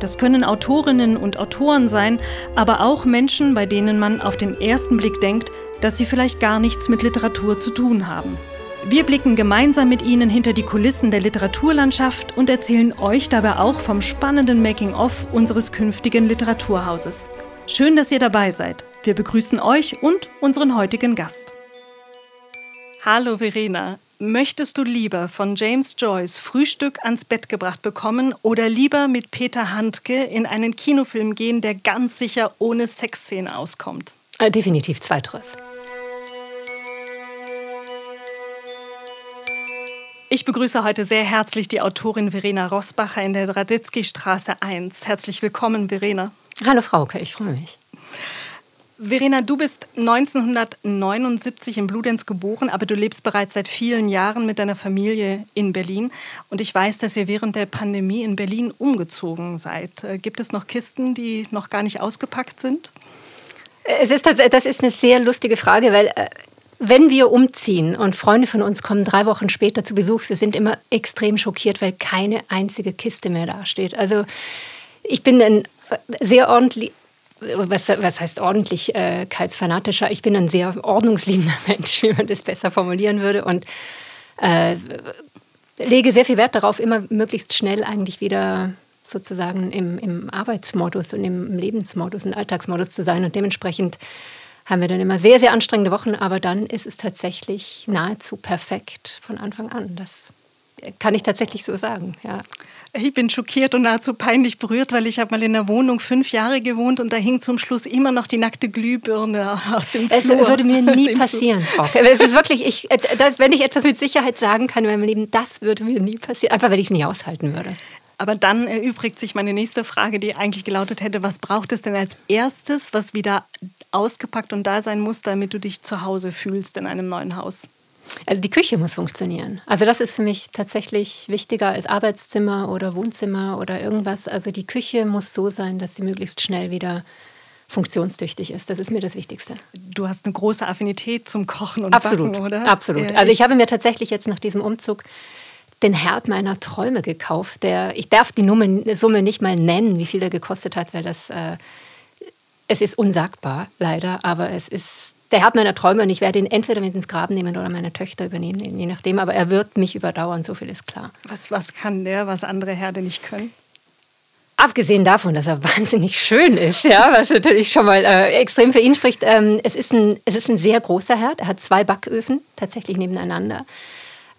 Das können Autorinnen und Autoren sein, aber auch Menschen, bei denen man auf den ersten Blick denkt, dass sie vielleicht gar nichts mit Literatur zu tun haben. Wir blicken gemeinsam mit Ihnen hinter die Kulissen der Literaturlandschaft und erzählen euch dabei auch vom spannenden Making-of unseres künftigen Literaturhauses. Schön, dass ihr dabei seid. Wir begrüßen euch und unseren heutigen Gast. Hallo Verena, möchtest du lieber von James Joyce Frühstück ans Bett gebracht bekommen oder lieber mit Peter Handke in einen Kinofilm gehen, der ganz sicher ohne Sexszene auskommt? Äh, definitiv zweiteres. Ich begrüße heute sehr herzlich die Autorin Verena Rossbacher in der Radetzky-Straße 1. Herzlich willkommen, Verena. Hallo Frauke, ich freue mich. Verena, du bist 1979 in Bludenz geboren, aber du lebst bereits seit vielen Jahren mit deiner Familie in Berlin. Und ich weiß, dass ihr während der Pandemie in Berlin umgezogen seid. Äh, gibt es noch Kisten, die noch gar nicht ausgepackt sind? Es ist, das ist eine sehr lustige Frage, weil äh, wenn wir umziehen und Freunde von uns kommen drei Wochen später zu Besuch, sie sind immer extrem schockiert, weil keine einzige Kiste mehr dasteht. Also ich bin ein sehr ordentlich, was, was heißt ordentlichkeitsfanatischer? Ich bin ein sehr ordnungsliebender Mensch, wie man das besser formulieren würde. Und äh, lege sehr viel Wert darauf, immer möglichst schnell eigentlich wieder sozusagen im, im Arbeitsmodus und im Lebensmodus und Alltagsmodus zu sein. Und dementsprechend haben wir dann immer sehr, sehr anstrengende Wochen, aber dann ist es tatsächlich nahezu perfekt von Anfang an. Das kann ich tatsächlich so sagen, ja. Ich bin schockiert und nahezu peinlich berührt, weil ich habe mal in der Wohnung fünf Jahre gewohnt und da hing zum Schluss immer noch die nackte Glühbirne aus dem Flur. Es würde mir nie passieren. Es ist wirklich, ich, äh, das, wenn ich etwas mit Sicherheit sagen kann in meinem Leben, das würde mir nie passieren, einfach weil ich es nie aushalten würde. Aber dann erübrigt sich meine nächste Frage, die eigentlich gelautet hätte, was braucht es denn als erstes, was wieder ausgepackt und da sein muss, damit du dich zu Hause fühlst in einem neuen Haus? Also die Küche muss funktionieren. Also das ist für mich tatsächlich wichtiger als Arbeitszimmer oder Wohnzimmer oder irgendwas. Also die Küche muss so sein, dass sie möglichst schnell wieder funktionstüchtig ist. Das ist mir das Wichtigste. Du hast eine große Affinität zum Kochen und Absolut, Backen, oder? Absolut. Also ich habe mir tatsächlich jetzt nach diesem Umzug den Herd meiner Träume gekauft. Der, ich darf die Summe nicht mal nennen, wie viel der gekostet hat, weil das äh, es ist unsagbar, leider, aber es ist der Herd meiner Träume und ich werde ihn entweder mit ins Grab nehmen oder meine Töchter übernehmen, je nachdem. Aber er wird mich überdauern, so viel ist klar. Was, was kann der, was andere Herde nicht können? Abgesehen davon, dass er wahnsinnig schön ist, ja, was natürlich schon mal äh, extrem für ihn spricht. Ähm, es, ist ein, es ist ein sehr großer Herd. Er hat zwei Backöfen tatsächlich nebeneinander.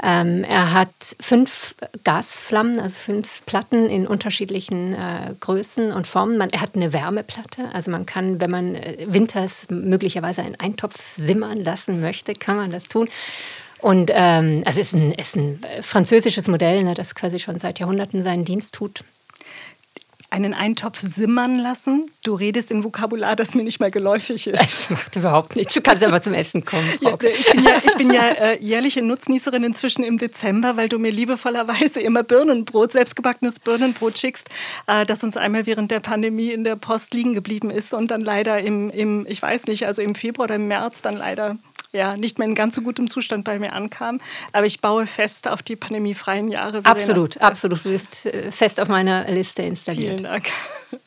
Ähm, er hat fünf Gasflammen, also fünf Platten in unterschiedlichen äh, Größen und Formen. Man, er hat eine Wärmeplatte, also man kann, wenn man äh, winters möglicherweise einen Eintopf simmern lassen möchte, kann man das tun. Und ähm, also es ist ein, ist ein französisches Modell, ne, das quasi schon seit Jahrhunderten seinen Dienst tut einen Eintopf simmern lassen. Du redest in Vokabular, das mir nicht mal geläufig ist. Das macht überhaupt nichts. Du kannst aber zum Essen kommen. Ja, ich bin ja, ich bin ja äh, jährliche Nutznießerin inzwischen im Dezember, weil du mir liebevollerweise immer Birnenbrot, selbstgebackenes Birnenbrot schickst, äh, das uns einmal während der Pandemie in der Post liegen geblieben ist und dann leider im, im, ich weiß nicht, also im Februar oder im März dann leider ja, nicht mehr in ganz so gutem Zustand bei mir ankam. Aber ich baue fest auf die pandemiefreien Jahre. Absolut, absolut. Du bist äh, fest auf meiner Liste installiert. Vielen Dank.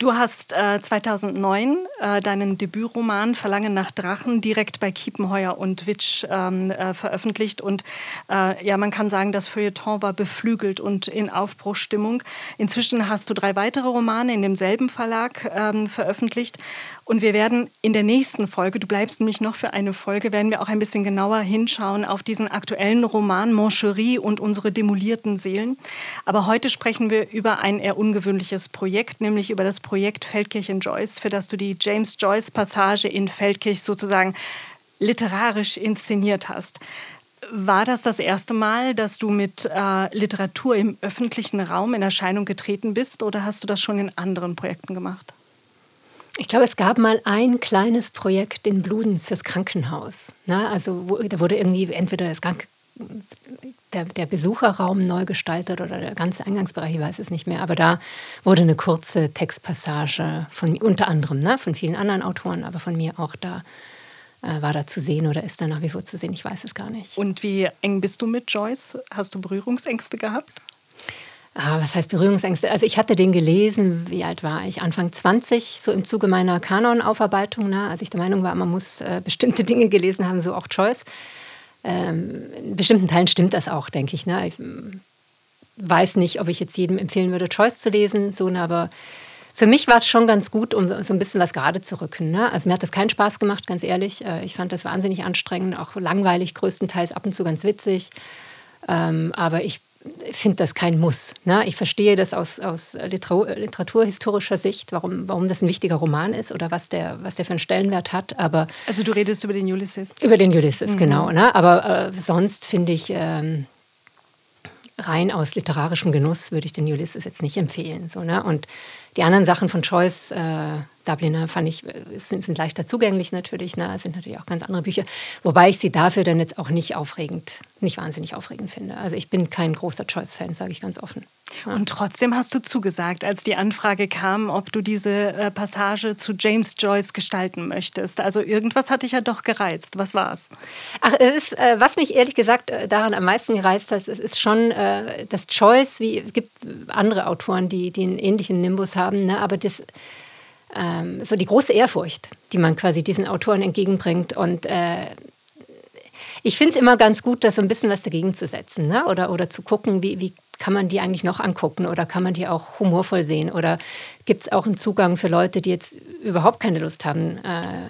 Du hast äh, 2009 äh, deinen Debütroman Verlangen nach Drachen direkt bei Kiepenheuer und Witsch ähm, äh, veröffentlicht. Und äh, ja, man kann sagen, das Feuilleton war beflügelt und in Aufbruchstimmung. Inzwischen hast du drei weitere Romane in demselben Verlag ähm, veröffentlicht. Und wir werden in der nächsten Folge, du bleibst nämlich noch für eine Folge, werden wir auch ein bisschen genauer hinschauen auf diesen aktuellen Roman Moncherie und unsere demolierten Seelen. Aber heute sprechen wir über ein eher ungewöhnliches Projekt, nämlich über das Projekt Feldkirchen Joyce, für das du die James Joyce Passage in Feldkirch sozusagen literarisch inszeniert hast. War das das erste Mal, dass du mit äh, Literatur im öffentlichen Raum in Erscheinung getreten bist oder hast du das schon in anderen Projekten gemacht? Ich glaube, es gab mal ein kleines Projekt in Bludenz fürs Krankenhaus. Ne? Also wo, da wurde irgendwie entweder das Krank der, der, Besucherraum neu gestaltet oder der ganze Eingangsbereich, ich weiß es nicht mehr. Aber da wurde eine kurze Textpassage von unter anderem, ne, von vielen anderen Autoren, aber von mir auch da äh, war da zu sehen oder ist da nach wie vor zu sehen. Ich weiß es gar nicht. Und wie eng bist du mit Joyce? Hast du Berührungsängste gehabt? Ah, was heißt Berührungsängste? Also ich hatte den gelesen, wie alt war ich? Anfang 20, so im Zuge meiner Kanonaufarbeitung, ne? als ich der Meinung war, man muss äh, bestimmte Dinge gelesen haben, so auch Joyce. Ähm, in bestimmten Teilen stimmt das auch, denke ich. Ne? Ich mm, weiß nicht, ob ich jetzt jedem empfehlen würde, Joyce zu lesen, so, ne? aber für mich war es schon ganz gut, um so ein bisschen was gerade zu rücken. Ne? Also mir hat das keinen Spaß gemacht, ganz ehrlich. Äh, ich fand das wahnsinnig anstrengend, auch langweilig, größtenteils ab und zu ganz witzig. Ähm, aber ich finde das kein Muss. Ne? Ich verstehe das aus, aus literaturhistorischer Sicht, warum, warum das ein wichtiger Roman ist oder was der, was der für einen Stellenwert hat. Aber also du redest über den Ulysses? Über den Ulysses, mhm. genau. Ne? Aber äh, sonst finde ich, ähm, rein aus literarischem Genuss würde ich den Ulysses jetzt nicht empfehlen. So, ne? Und die anderen Sachen von Choice, äh, Dubliner, fand ich, äh, sind, sind leichter zugänglich natürlich. Ne? sind natürlich auch ganz andere Bücher. Wobei ich sie dafür dann jetzt auch nicht aufregend, nicht wahnsinnig aufregend finde. Also ich bin kein großer Choice-Fan, sage ich ganz offen. Und trotzdem hast du zugesagt, als die Anfrage kam, ob du diese äh, Passage zu James Joyce gestalten möchtest. Also irgendwas hat dich ja doch gereizt. Was war's? Ach, es ist, äh, was mich ehrlich gesagt äh, daran am meisten gereizt hat, es ist schon äh, das Joyce, wie es gibt andere Autoren, die, die einen ähnlichen Nimbus haben, ne? aber das ähm, so die große Ehrfurcht, die man quasi diesen Autoren entgegenbringt und äh, ich finde es immer ganz gut, da so ein bisschen was dagegen zu setzen ne? oder, oder zu gucken, wie, wie kann man die eigentlich noch angucken oder kann man die auch humorvoll sehen oder gibt es auch einen Zugang für Leute, die jetzt überhaupt keine Lust haben, äh,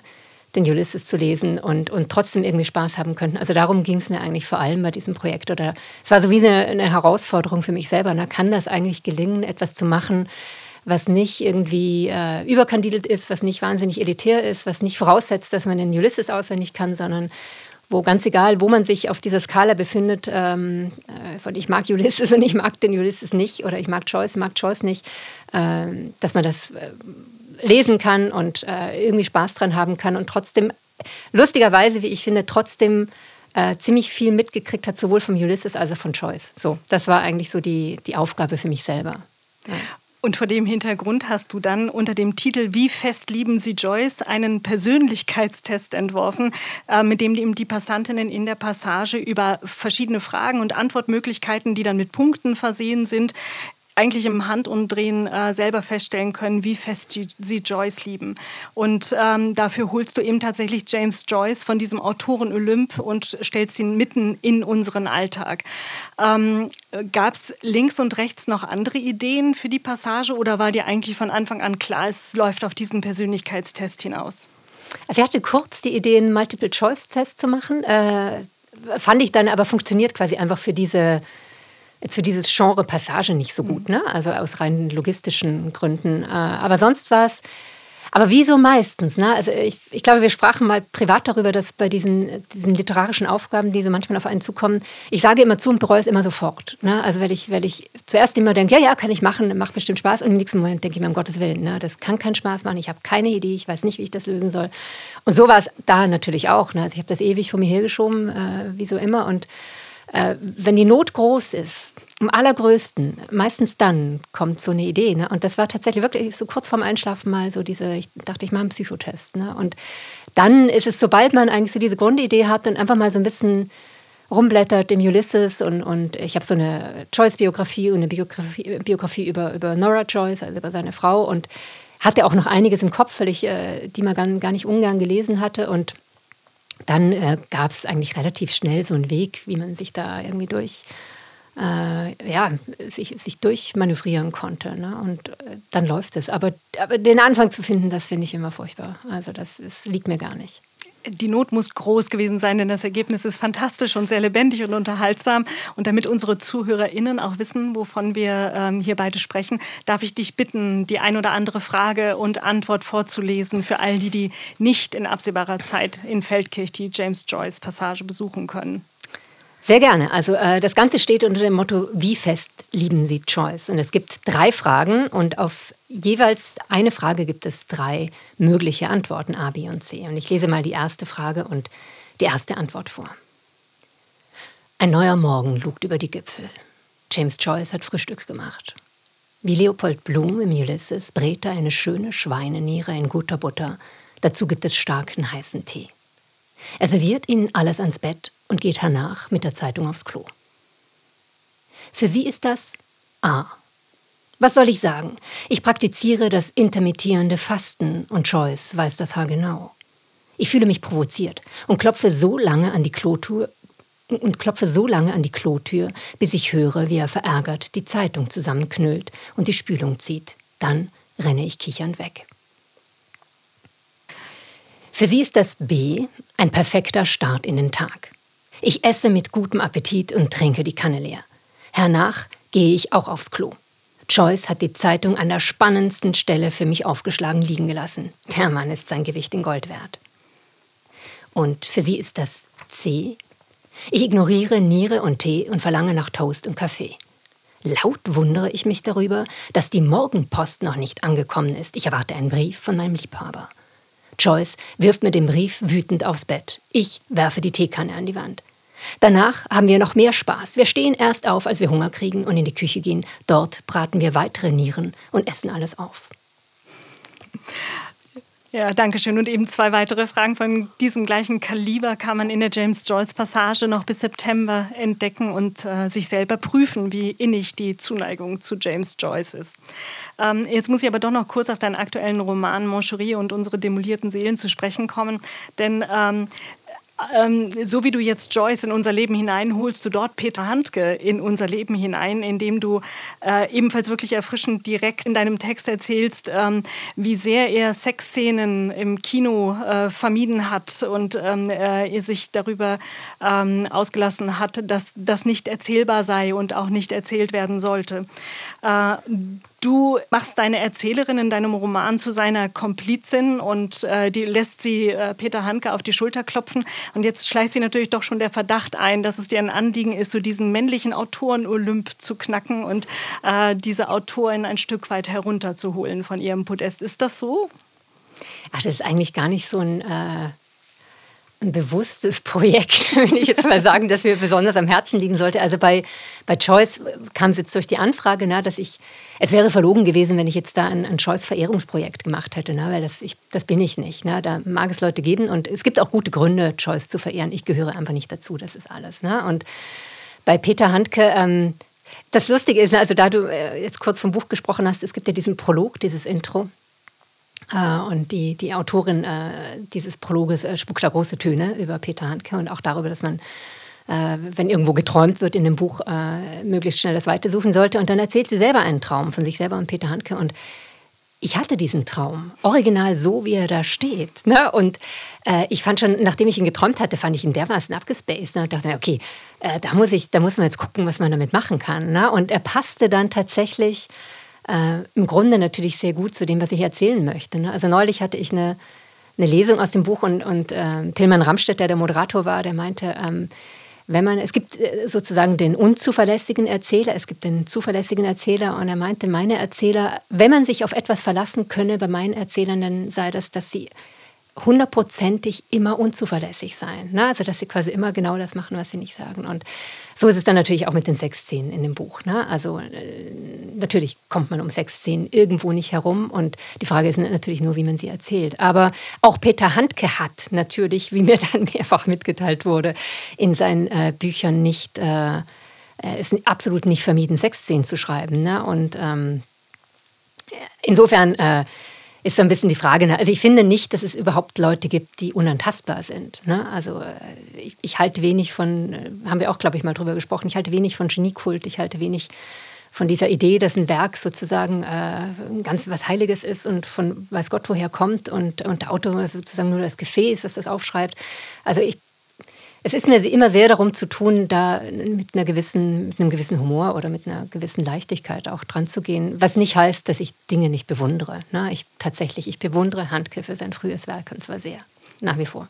den Ulysses zu lesen und, und trotzdem irgendwie Spaß haben könnten. Also darum ging es mir eigentlich vor allem bei diesem Projekt. Oder es war so wie eine, eine Herausforderung für mich selber. Na, kann das eigentlich gelingen, etwas zu machen, was nicht irgendwie äh, überkandidelt ist, was nicht wahnsinnig elitär ist, was nicht voraussetzt, dass man den Ulysses auswendig kann, sondern wo ganz egal, wo man sich auf dieser Skala befindet, ähm, äh, von ich mag Ulysses und ich mag den Ulysses nicht oder ich mag Joyce, mag Joyce nicht, äh, dass man das äh, lesen kann und äh, irgendwie Spaß dran haben kann und trotzdem, lustigerweise, wie ich finde, trotzdem äh, ziemlich viel mitgekriegt hat, sowohl vom Ulysses als auch von Joyce. So, das war eigentlich so die, die Aufgabe für mich selber. Ja. Und vor dem Hintergrund hast du dann unter dem Titel Wie fest lieben Sie Joyce einen Persönlichkeitstest entworfen, äh, mit dem die Passantinnen in der Passage über verschiedene Fragen und Antwortmöglichkeiten, die dann mit Punkten versehen sind, eigentlich im Handumdrehen äh, selber feststellen können, wie fest sie Joyce lieben. Und ähm, dafür holst du eben tatsächlich James Joyce von diesem Autoren Olymp und stellst ihn mitten in unseren Alltag. Ähm, Gab es links und rechts noch andere Ideen für die Passage oder war dir eigentlich von Anfang an klar, es läuft auf diesen Persönlichkeitstest hinaus? Also ich hatte kurz die Idee, einen Multiple-Choice-Test zu machen. Äh, fand ich dann aber funktioniert quasi einfach für diese jetzt für dieses Genre Passage nicht so gut, ne? also aus rein logistischen Gründen. Äh, aber sonst war es, aber wie so meistens, ne? also ich, ich glaube, wir sprachen mal privat darüber, dass bei diesen, diesen literarischen Aufgaben, die so manchmal auf einen zukommen, ich sage immer zu und bereue es immer sofort. Ne? Also weil ich, weil ich zuerst immer denke, ja, ja, kann ich machen, macht bestimmt Spaß und im nächsten Moment denke ich mir, um Gottes Willen, ne? das kann keinen Spaß machen, ich habe keine Idee, ich weiß nicht, wie ich das lösen soll. Und so war es da natürlich auch. Ne? Also ich habe das ewig vor mir hergeschoben, äh, wie so immer und äh, wenn die Not groß ist, am allergrößten, meistens dann kommt so eine Idee. Ne? Und das war tatsächlich wirklich so kurz vorm Einschlafen mal so diese, ich dachte, ich mache einen Psychotest. Ne? Und dann ist es, sobald man eigentlich so diese Grundidee hat und einfach mal so ein bisschen rumblättert im Ulysses und, und ich habe so eine Joyce-Biografie und eine Biografie, Biografie über, über Nora Joyce, also über seine Frau und hatte auch noch einiges im Kopf, weil ich äh, die mal gar, gar nicht ungern gelesen hatte und dann äh, gab es eigentlich relativ schnell so einen Weg, wie man sich da irgendwie durch, äh, ja, sich, sich durchmanövrieren konnte. Ne? Und äh, dann läuft es. Aber, aber den Anfang zu finden, das finde ich immer furchtbar. Also das, das liegt mir gar nicht die Not muss groß gewesen sein, denn das Ergebnis ist fantastisch und sehr lebendig und unterhaltsam. Und damit unsere ZuhörerInnen auch wissen, wovon wir ähm, hier beide sprechen, darf ich dich bitten, die ein oder andere Frage und Antwort vorzulesen für all die, die nicht in absehbarer Zeit in Feldkirch die James Joyce Passage besuchen können. Sehr gerne. Also äh, das Ganze steht unter dem Motto, wie fest lieben Sie Choice? Und es gibt drei Fragen und auf jeweils eine Frage gibt es drei mögliche Antworten, A, B und C. Und ich lese mal die erste Frage und die erste Antwort vor. Ein neuer Morgen lugt über die Gipfel. James Joyce hat Frühstück gemacht. Wie Leopold Blum im Ulysses brät er eine schöne Schweineniere in guter Butter. Dazu gibt es starken heißen Tee. Er serviert ihnen alles ans Bett und geht hernach mit der Zeitung aufs Klo. Für sie ist das A. Was soll ich sagen? Ich praktiziere das intermittierende Fasten und Joyce weiß das haargenau. Ich fühle mich provoziert und klopfe so lange an die Klotür und klopfe so lange an die Klotür, bis ich höre, wie er verärgert die Zeitung zusammenknüllt und die Spülung zieht. Dann renne ich kichernd weg. Für sie ist das B ein perfekter Start in den Tag. Ich esse mit gutem Appetit und trinke die Kanne leer. Hernach gehe ich auch aufs Klo. Joyce hat die Zeitung an der spannendsten Stelle für mich aufgeschlagen liegen gelassen. Der Mann ist sein Gewicht in Gold wert. Und für sie ist das C. Ich ignoriere Niere und Tee und verlange nach Toast und Kaffee. Laut wundere ich mich darüber, dass die Morgenpost noch nicht angekommen ist. Ich erwarte einen Brief von meinem Liebhaber. Joyce wirft mir den Brief wütend aufs Bett. Ich werfe die Teekanne an die Wand. Danach haben wir noch mehr Spaß. Wir stehen erst auf, als wir Hunger kriegen und in die Küche gehen. Dort braten wir weitere Nieren und essen alles auf. Ja, danke schön. Und eben zwei weitere Fragen von diesem gleichen Kaliber kann man in der James Joyce Passage noch bis September entdecken und äh, sich selber prüfen, wie innig die Zuneigung zu James Joyce ist. Ähm, jetzt muss ich aber doch noch kurz auf deinen aktuellen Roman Moncherie und unsere demolierten Seelen zu sprechen kommen, denn ähm, ähm, so wie du jetzt Joyce in unser Leben hinein, holst du dort Peter Handke in unser Leben hinein, indem du äh, ebenfalls wirklich erfrischend direkt in deinem Text erzählst, ähm, wie sehr er Sexszenen im Kino äh, vermieden hat und ähm, äh, sich darüber ähm, ausgelassen hat, dass das nicht erzählbar sei und auch nicht erzählt werden sollte. Äh, Du machst deine Erzählerin in deinem Roman zu seiner Komplizin und äh, die lässt sie äh, Peter Handke auf die Schulter klopfen. Und jetzt schleicht sie natürlich doch schon der Verdacht ein, dass es dir ein Anliegen ist, so diesen männlichen Autoren-Olymp zu knacken und äh, diese Autorin ein Stück weit herunterzuholen von ihrem Podest. Ist das so? Ach, das ist eigentlich gar nicht so ein äh, ein bewusstes Projekt, will ich jetzt mal sagen, das mir besonders am Herzen liegen sollte. Also bei, bei Choice kam es jetzt durch die Anfrage, na, dass ich, es wäre verlogen gewesen, wenn ich jetzt da ein, ein Choice-Verehrungsprojekt gemacht hätte, na, weil das, ich, das bin ich nicht. Na. Da mag es Leute geben und es gibt auch gute Gründe, Choice zu verehren. Ich gehöre einfach nicht dazu, das ist alles. Na. Und bei Peter Handke, ähm, das Lustige ist, also da du äh, jetzt kurz vom Buch gesprochen hast, es gibt ja diesen Prolog, dieses Intro. Äh, und die, die Autorin äh, dieses Prologes äh, spuckt da große Töne über Peter Handke und auch darüber, dass man, äh, wenn irgendwo geträumt wird in dem Buch, äh, möglichst schnell das Weite suchen sollte. Und dann erzählt sie selber einen Traum von sich selber und Peter Handke. Und ich hatte diesen Traum, original so, wie er da steht. Ne? Und äh, ich fand schon, nachdem ich ihn geträumt hatte, fand ich ihn dermaßen abgespaced. Ne? Und dachte mir, okay, da, muss ich, da muss man jetzt gucken, was man damit machen kann. Ne? Und er passte dann tatsächlich äh, im Grunde natürlich sehr gut zu dem, was ich erzählen möchte. Ne? Also neulich hatte ich eine, eine Lesung aus dem Buch und, und äh, Tilman Ramstedt, der der Moderator war, der meinte, ähm, wenn man, es gibt äh, sozusagen den unzuverlässigen Erzähler, es gibt den zuverlässigen Erzähler und er meinte, meine Erzähler, wenn man sich auf etwas verlassen könne bei meinen Erzählern, dann sei das, dass sie hundertprozentig immer unzuverlässig sein. Ne? Also, dass sie quasi immer genau das machen, was sie nicht sagen. Und so ist es dann natürlich auch mit den Sexszenen in dem Buch. Ne? Also, äh, natürlich kommt man um Sexszenen irgendwo nicht herum. Und die Frage ist natürlich nur, wie man sie erzählt. Aber auch Peter Handke hat natürlich, wie mir dann mehrfach mitgeteilt wurde, in seinen äh, Büchern nicht, äh, ist absolut nicht vermieden, Sexszenen zu schreiben. Ne? Und ähm, insofern. Äh, ist so ein bisschen die Frage. Ne? Also ich finde nicht, dass es überhaupt Leute gibt, die unantastbar sind. Ne? Also äh, ich, ich, halte wenig von, äh, haben wir auch, glaube ich, mal drüber gesprochen, ich halte wenig von Geniekult, ich halte wenig von dieser Idee, dass ein Werk sozusagen äh, ganz was Heiliges ist und von weiß Gott woher kommt und, und der Autor sozusagen nur das Gefäß, was das aufschreibt. Also ich es ist mir immer sehr darum zu tun, da mit, einer gewissen, mit einem gewissen Humor oder mit einer gewissen Leichtigkeit auch dran zu gehen. Was nicht heißt, dass ich Dinge nicht bewundere. Ne? Ich tatsächlich, ich bewundere Handke für sein frühes Werk und zwar sehr, nach wie vor.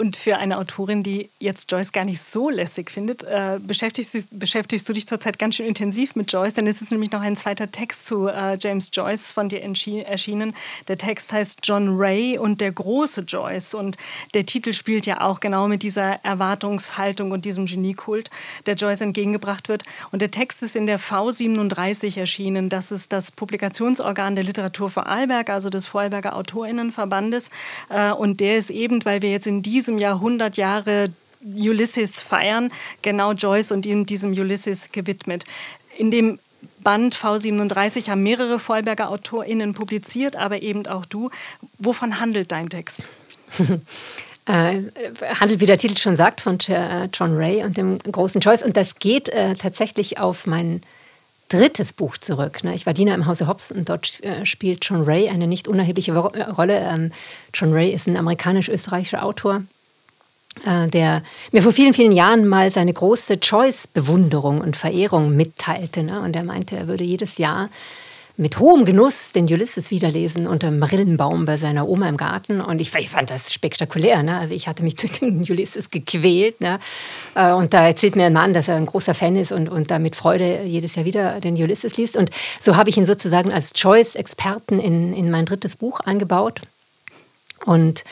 Und für eine Autorin, die jetzt Joyce gar nicht so lässig findet, äh, beschäftigst, beschäftigst, du dich zurzeit ganz schön intensiv mit Joyce, denn es ist nämlich noch ein zweiter Text zu äh, James Joyce von dir erschienen. Der Text heißt John Ray und der große Joyce. Und der Titel spielt ja auch genau mit dieser Erwartungshaltung und diesem Geniekult, der Joyce entgegengebracht wird. Und der Text ist in der V37 erschienen. Das ist das Publikationsorgan der Literatur Vorarlberg, also des Vorarlberger Autorinnenverbandes. Äh, und der ist eben, weil wir jetzt in diesem diesem Jahr 100 Jahre Ulysses feiern, genau Joyce und ihm diesem Ulysses gewidmet. In dem Band V37 haben mehrere Vollberger AutorInnen publiziert, aber eben auch du. Wovon handelt dein Text? Äh, handelt, wie der Titel schon sagt, von John Ray und dem großen Joyce. Und das geht äh, tatsächlich auf mein drittes Buch zurück. Ne? Ich war Diener im Hause Hobbs und dort äh, spielt John Ray eine nicht unerhebliche Rolle. Ähm, John Ray ist ein amerikanisch-österreichischer Autor, äh, der mir vor vielen, vielen Jahren mal seine große Choice-Bewunderung und Verehrung mitteilte. Ne? Und er meinte, er würde jedes Jahr mit hohem Genuss den Ulysses wiederlesen unter dem Marillenbaum bei seiner Oma im Garten. Und ich, ich fand das spektakulär. Ne? Also ich hatte mich durch den Ulysses gequält. Ne? Äh, und da erzählt mir ein Mann, dass er ein großer Fan ist und, und da mit Freude jedes Jahr wieder den Ulysses liest. Und so habe ich ihn sozusagen als Choice-Experten in, in mein drittes Buch eingebaut. Und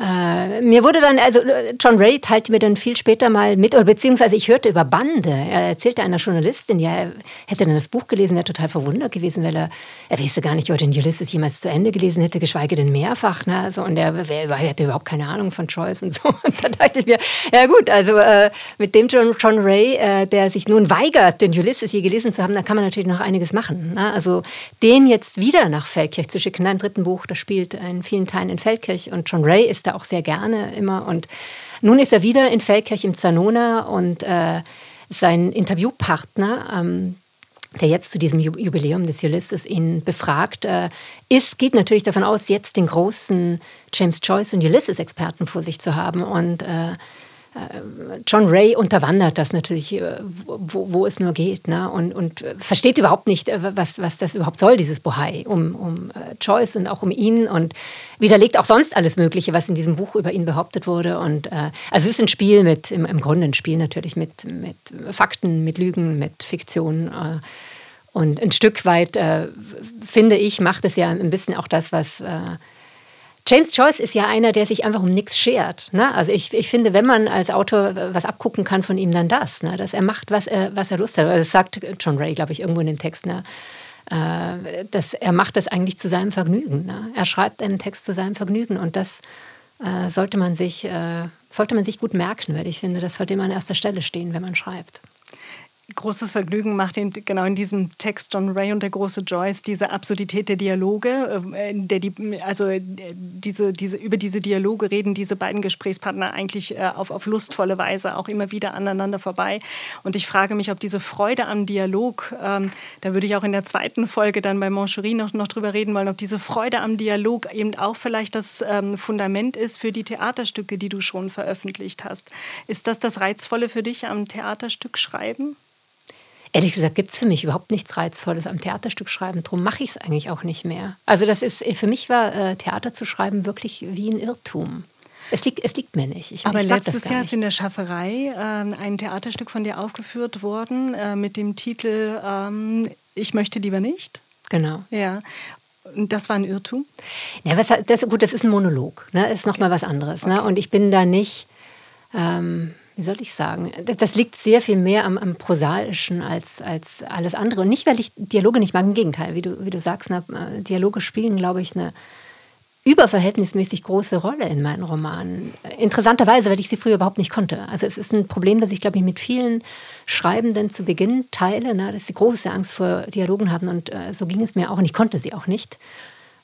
äh, mir wurde dann, also John Ray teilte mir dann viel später mal mit, oder beziehungsweise ich hörte über Bande. Er erzählte einer Journalistin, ja, er hätte dann das Buch gelesen, wäre total verwundert gewesen, weil er, er wusste gar nicht, ob er den Ulysses jemals zu Ende gelesen hätte, geschweige denn mehrfach. Ne? Also, und er, er, hatte überhaupt keine Ahnung von Joyce und so. Und da dachte ich mir, ja gut, also äh, mit dem John, John Ray, äh, der sich nun weigert, den Ulysses je gelesen zu haben, da kann man natürlich noch einiges machen. Ne? Also den jetzt wieder nach Feldkirch zu schicken, ein dritten Buch, das spielt in vielen Teilen in Feldkirch und John Ray ist da auch sehr gerne immer. Und nun ist er wieder in Feldkirch im Zanona und äh, sein Interviewpartner, ähm, der jetzt zu diesem Jubiläum des Ulysses ihn befragt, äh, ist, geht natürlich davon aus, jetzt den großen James Joyce und Ulysses-Experten vor sich zu haben. Und äh, John Ray unterwandert das natürlich, äh, wo, wo es nur geht, ne? und, und versteht überhaupt nicht, äh, was, was das überhaupt soll, dieses Bohai, um, um Joyce und auch um ihn und widerlegt auch sonst alles Mögliche, was in diesem Buch über ihn behauptet wurde. Und äh, also es ist ein Spiel mit, im, im Grunde ein Spiel natürlich mit, mit Fakten, mit Lügen, mit Fiktion. Äh, und ein Stück weit, äh, finde ich, macht es ja ein bisschen auch das, was James Joyce ist ja einer, der sich einfach um nichts schert. Ne? Also ich, ich finde, wenn man als Autor was abgucken kann von ihm, dann das. Ne? Dass er macht, was er, was er Lust hat. Das sagt John Ray, glaube ich, irgendwo in dem Text. Ne? Äh, dass er macht das eigentlich zu seinem Vergnügen. Ne? Er schreibt einen Text zu seinem Vergnügen und das äh, sollte, man sich, äh, sollte man sich gut merken, weil ich finde, das sollte immer an erster Stelle stehen, wenn man schreibt großes Vergnügen macht ihn genau in diesem Text John Ray und der große Joyce diese Absurdität der Dialoge, äh, der die, also äh, diese, diese, über diese Dialoge reden diese beiden Gesprächspartner eigentlich äh, auf, auf lustvolle Weise auch immer wieder aneinander vorbei. Und ich frage mich, ob diese Freude am Dialog, ähm, da würde ich auch in der zweiten Folge dann bei Moncherie noch, noch drüber reden wollen, ob diese Freude am Dialog eben auch vielleicht das ähm, Fundament ist für die Theaterstücke, die du schon veröffentlicht hast. Ist das das Reizvolle für dich am Theaterstück schreiben? Ehrlich gesagt gibt es für mich überhaupt nichts Reizvolles am Theaterstück schreiben. Darum mache ich es eigentlich auch nicht mehr. Also das ist für mich war äh, Theater zu schreiben wirklich wie ein Irrtum. Es liegt, es liegt mir nicht. Ich, Aber ich letztes Jahr ist in der Schafferei äh, ein Theaterstück von dir aufgeführt worden äh, mit dem Titel ähm, Ich möchte lieber nicht. Genau. Ja. Und das war ein Irrtum? Ja, was, das, gut, das ist ein Monolog. Ne? Ist nochmal okay. was anderes. Ne? Und ich bin da nicht. Ähm, wie soll ich sagen, das liegt sehr viel mehr am, am Prosaischen als, als alles andere. Und nicht, weil ich Dialoge nicht mag, im Gegenteil, wie du, wie du sagst, na, äh, Dialoge spielen, glaube ich, eine überverhältnismäßig große Rolle in meinen Romanen. Interessanterweise, weil ich sie früher überhaupt nicht konnte. Also es ist ein Problem, das ich, glaube ich, mit vielen Schreibenden zu Beginn teile, na, dass sie große Angst vor Dialogen haben. Und äh, so ging es mir auch und ich konnte sie auch nicht.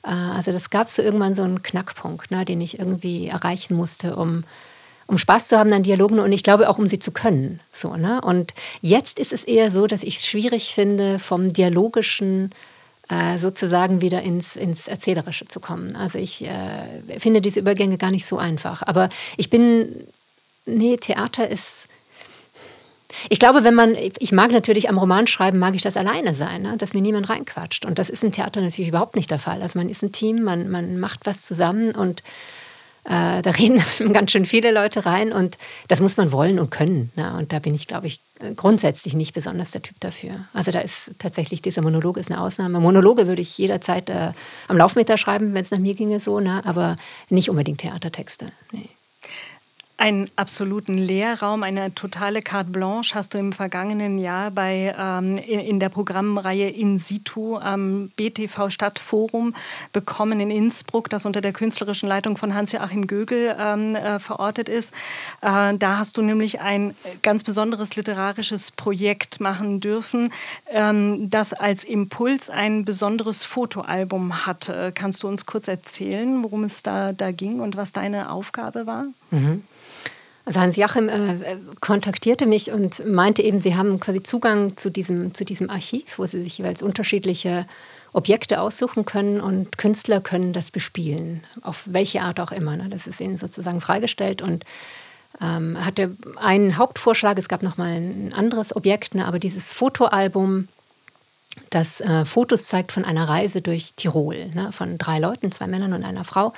Äh, also das gab so irgendwann so einen Knackpunkt, na, den ich irgendwie erreichen musste, um um Spaß zu haben an Dialogen und ich glaube auch, um sie zu können. So, ne? Und jetzt ist es eher so, dass ich es schwierig finde, vom Dialogischen äh, sozusagen wieder ins, ins Erzählerische zu kommen. Also ich äh, finde diese Übergänge gar nicht so einfach. Aber ich bin, nee, Theater ist... Ich glaube, wenn man, ich mag natürlich am Romanschreiben, mag ich das alleine sein, ne? dass mir niemand reinquatscht. Und das ist im Theater natürlich überhaupt nicht der Fall. Also man ist ein Team, man, man macht was zusammen und Äh, da reden ganz schön viele Leute rein und das muss man wollen und können. Ne? Und da bin ich, glaube ich, grundsätzlich nicht besonders der Typ dafür. Also da ist tatsächlich dieser Monolog ist eine Ausnahme. Monologe würde ich jederzeit äh, am Laufmeter schreiben, wenn es nach mir ginge so, ne? aber nicht unbedingt Theatertexte. Nee einen absoluten Lehrraum, eine totale Carte Blanche hast du im vergangenen Jahr bei, ähm, in der Programmreihe In situ am BTV Stadtforum bekommen in Innsbruck, das unter der künstlerischen Leitung von Hans-Joachim Gögel ähm, äh, verortet ist. Äh, da hast du nämlich ein ganz besonderes literarisches Projekt machen dürfen, ähm, das als Impuls ein besonderes Fotoalbum hatte. Kannst du uns kurz erzählen, worum es da, da ging und was deine Aufgabe war? Mhm. Also Hans Jachim äh, kontaktierte mich und meinte eben, sie haben quasi Zugang zu diesem, zu diesem Archiv, wo sie sich jeweils unterschiedliche Objekte aussuchen können und Künstler können das bespielen, auf welche Art auch immer. Ne? Das ist ihnen sozusagen freigestellt und ähm, hatte einen Hauptvorschlag, es gab nochmal ein anderes Objekt, ne? aber dieses Fotoalbum, das äh, Fotos zeigt von einer Reise durch Tirol, ne? von drei Leuten, zwei Männern und einer Frau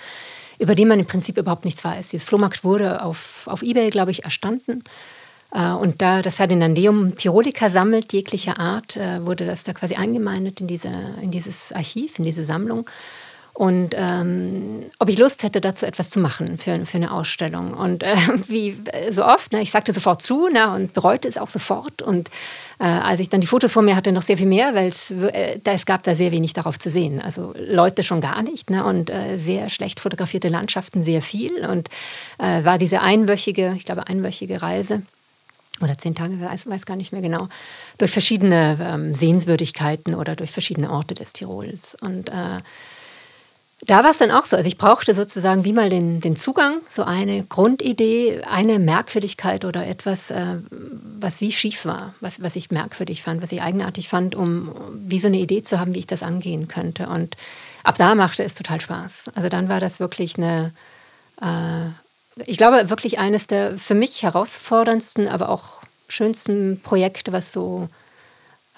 über den man im Prinzip überhaupt nichts weiß. Dieses Flohmarkt wurde auf, auf Ebay, glaube ich, erstanden. Äh, und da das Ferdinandeum Tirolica sammelt, jeglicher Art, äh, wurde das da quasi eingemeindet in, diese, in dieses Archiv, in diese Sammlung und ähm, ob ich Lust hätte, dazu etwas zu machen für, für eine Ausstellung. Und äh, wie so oft, ne, ich sagte sofort zu ne, und bereute es auch sofort. Und äh, als ich dann die Fotos vor mir hatte, noch sehr viel mehr, weil es, äh, es gab da sehr wenig darauf zu sehen. Also Leute schon gar nicht ne, und äh, sehr schlecht fotografierte Landschaften sehr viel. Und äh, war diese einwöchige, ich glaube einwöchige Reise oder zehn Tage, weiß, weiß gar nicht mehr genau, durch verschiedene ähm, Sehenswürdigkeiten oder durch verschiedene Orte des Tirols. Und äh, da war es dann auch so. Also ich brauchte sozusagen wie mal den, den Zugang, so eine Grundidee, eine Merkwürdigkeit oder etwas, äh, was wie schief war, was, was ich merkwürdig fand, was ich eigenartig fand, um wie so eine Idee zu haben, wie ich das angehen könnte. Und ab da machte es total Spaß. Also dann war das wirklich eine, äh, ich glaube, wirklich eines der für mich herausforderndsten, aber auch schönsten Projekte, was so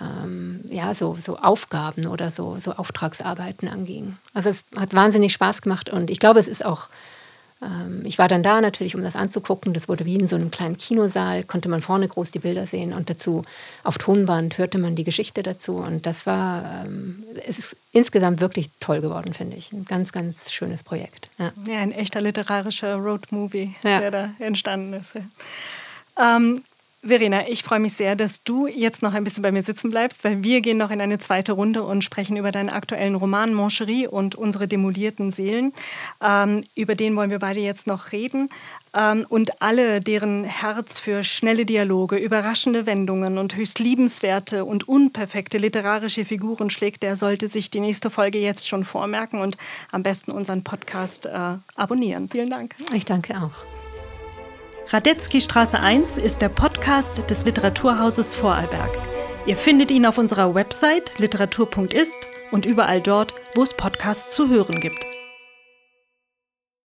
ähm, ja, so, so Aufgaben oder so, so Auftragsarbeiten anging. Also es hat wahnsinnig Spaß gemacht und ich glaube, es ist auch, ähm, ich war dann da natürlich, um das anzugucken. Das wurde wie in so einem kleinen Kinosaal, konnte man vorne groß die Bilder sehen und dazu auf Tonband hörte man die Geschichte dazu. Und das war, ähm, es ist insgesamt wirklich toll geworden, finde ich. Ein ganz, ganz schönes Projekt. Ja, ja ein echter literarischer Roadmovie, ja. der da entstanden ist. Ähm, Verena, ich freue mich sehr, dass du jetzt noch ein bisschen bei mir sitzen bleibst, weil wir gehen noch in eine zweite Runde und sprechen über deinen aktuellen Roman Moncherie und unsere demolierten Seelen. Ähm, über den wollen wir beide jetzt noch reden. Ähm, und alle, deren Herz für schnelle Dialoge, überraschende Wendungen und höchst liebenswerte und unperfekte literarische Figuren schlägt, der sollte sich die nächste Folge jetzt schon vormerken und am besten unseren Podcast äh, abonnieren. Vielen Dank. Ich danke auch. Radetzky Straße 1 ist der Podcast des Literaturhauses Vorarlberg. Ihr findet ihn auf unserer Website literatur.ist und überall dort, wo es Podcasts zu hören gibt.